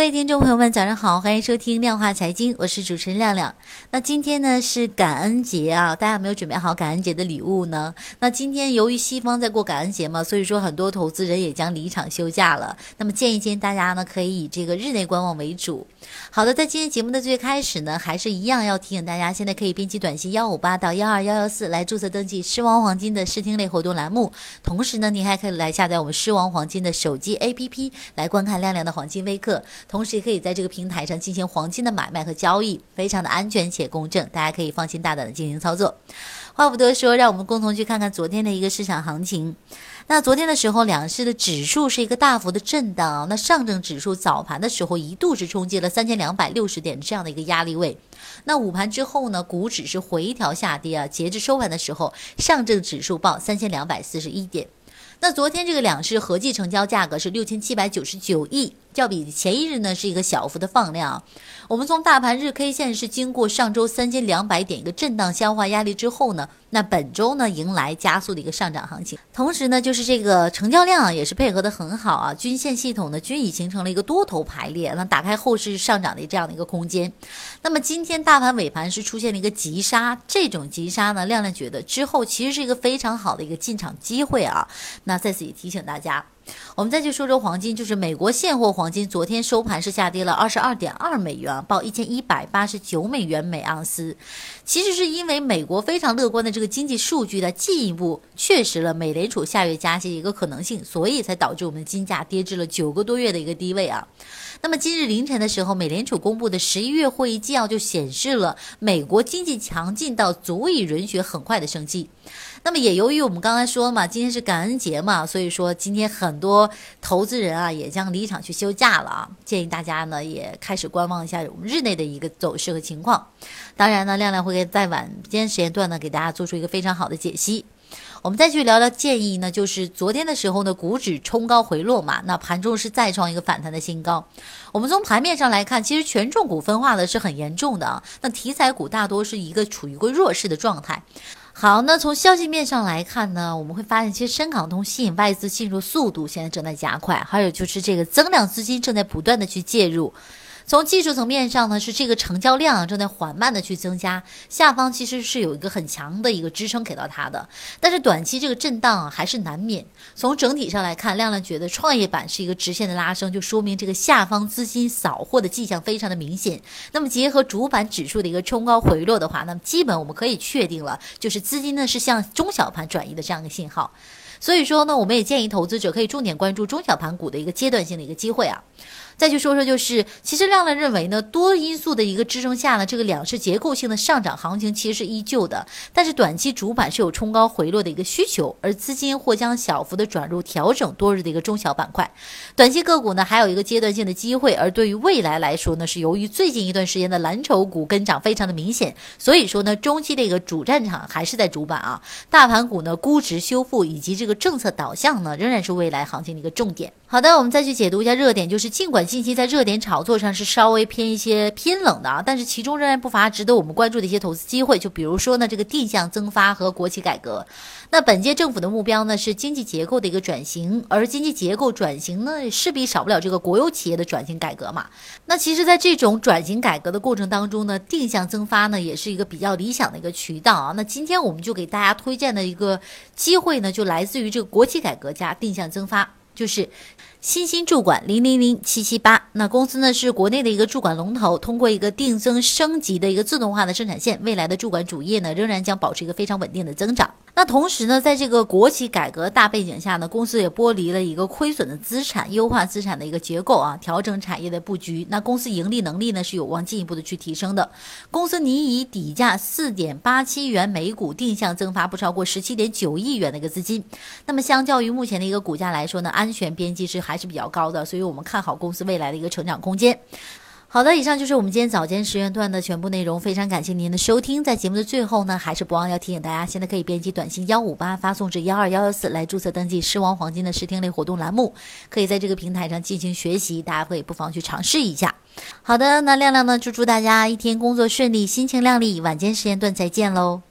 各位听众朋友们，早上好，欢迎收听量化财经，我是主持人亮亮。那今天呢是感恩节啊，大家有没有准备好感恩节的礼物呢？那今天由于西方在过感恩节嘛，所以说很多投资人也将离场休假了。那么建议建议大家呢，可以以这个日内观望为主。好的，在今天节目的最开始呢，还是一样要提醒大家，现在可以编辑短信幺五八到幺二幺幺四来注册登记狮王黄金的视听类活动栏目。同时呢，你还可以来下载我们狮王黄金的手机 APP 来观看亮亮的黄金微课。同时也可以在这个平台上进行黄金的买卖和交易，非常的安全且公正，大家可以放心大胆的进行操作。话不多说，让我们共同去看看昨天的一个市场行情。那昨天的时候，两市的指数是一个大幅的震荡。那上证指数早盘的时候一度是冲击了三千两百六十点这样的一个压力位。那午盘之后呢，股指是回调下跌啊。截至收盘的时候，上证指数报三千两百四十一点。那昨天这个两市合计成交价格是六千七百九十九亿。较比前一日呢是一个小幅的放量，我们从大盘日 K 线是经过上周三千两百点一个震荡消化压力之后呢，那本周呢迎来加速的一个上涨行情，同时呢就是这个成交量啊也是配合的很好啊，均线系统呢均已形成了一个多头排列，那打开后市上涨的这样的一个空间。那么今天大盘尾盘是出现了一个急杀，这种急杀呢，亮亮觉得之后其实是一个非常好的一个进场机会啊，那在此也提醒大家。我们再去说说黄金，就是美国现货黄金，昨天收盘是下跌了二十二点二美元，报一千一百八十九美元每盎司。其实是因为美国非常乐观的这个经济数据的进一步确实了美联储下月加息一个可能性，所以才导致我们金价跌至了九个多月的一个低位啊。那么今日凌晨的时候，美联储公布的十一月会议纪要就显示了美国经济强劲到足以允许很快的升息。那么也由于我们刚才说嘛，今天是感恩节嘛，所以说今天很多投资人啊也将离场去休假了啊。建议大家呢也开始观望一下我们日内的一个走势和情况。当然呢，亮亮会在晚间时间段呢给大家做出一个非常好的解析。我们再去聊聊建议呢，就是昨天的时候呢，股指冲高回落嘛，那盘中是再创一个反弹的新高。我们从盘面上来看，其实权重股分化的是很严重的啊，那题材股大多是一个处于一个弱势的状态。好，那从消息面上来看呢，我们会发现，其实深港通吸引外资进入速度现在正在加快，还有就是这个增量资金正在不断的去介入。从技术层面上呢，是这个成交量正在缓慢的去增加，下方其实是有一个很强的一个支撑给到它的，但是短期这个震荡啊还是难免。从整体上来看，亮亮觉得创业板是一个直线的拉升，就说明这个下方资金扫货的迹象非常的明显。那么结合主板指数的一个冲高回落的话，那么基本我们可以确定了，就是资金呢是向中小盘转移的这样一个信号。所以说呢，我们也建议投资者可以重点关注中小盘股的一个阶段性的一个机会啊。再去说说，就是其实亮亮认为呢，多因素的一个支撑下呢，这个两市结构性的上涨行情其实是依旧的，但是短期主板是有冲高回落的一个需求，而资金或将小幅的转入调整多日的一个中小板块，短期个股呢还有一个阶段性的机会，而对于未来来说呢，是由于最近一段时间的蓝筹股跟涨非常的明显，所以说呢，中期的一个主战场还是在主板啊，大盘股呢估值修复以及这个政策导向呢，仍然是未来行情的一个重点。好的，我们再去解读一下热点，就是尽管近期在热点炒作上是稍微偏一些偏冷的啊，但是其中仍然不乏值得我们关注的一些投资机会。就比如说呢，这个定向增发和国企改革。那本届政府的目标呢是经济结构的一个转型，而经济结构转型呢势必少不了这个国有企业的转型改革嘛。那其实，在这种转型改革的过程当中呢，定向增发呢也是一个比较理想的一个渠道啊。那今天我们就给大家推荐的一个机会呢，就来自于这个国企改革加定向增发。就是新兴注管零零零七七八，那公司呢是国内的一个注管龙头，通过一个定增升级的一个自动化的生产线，未来的注管主业呢仍然将保持一个非常稳定的增长。那同时呢，在这个国企改革大背景下呢，公司也剥离了一个亏损的资产，优化资产的一个结构啊，调整产业的布局。那公司盈利能力呢是有望进一步的去提升的。公司拟以底价四点八七元每股定向增发不超过十七点九亿元的一个资金。那么相较于目前的一个股价来说呢，安全边际是还是比较高的，所以我们看好公司未来的一个成长空间。好的，以上就是我们今天早间时间段的全部内容，非常感谢您的收听。在节目的最后呢，还是不忘要提醒大家，现在可以编辑短信幺五八发送至幺二幺幺四来注册登记狮王黄金的试听类活动栏目，可以在这个平台上进行学习，大家可以不妨去尝试一下。好的，那亮亮呢，就祝大家一天工作顺利，心情靓丽，晚间时间段再见喽。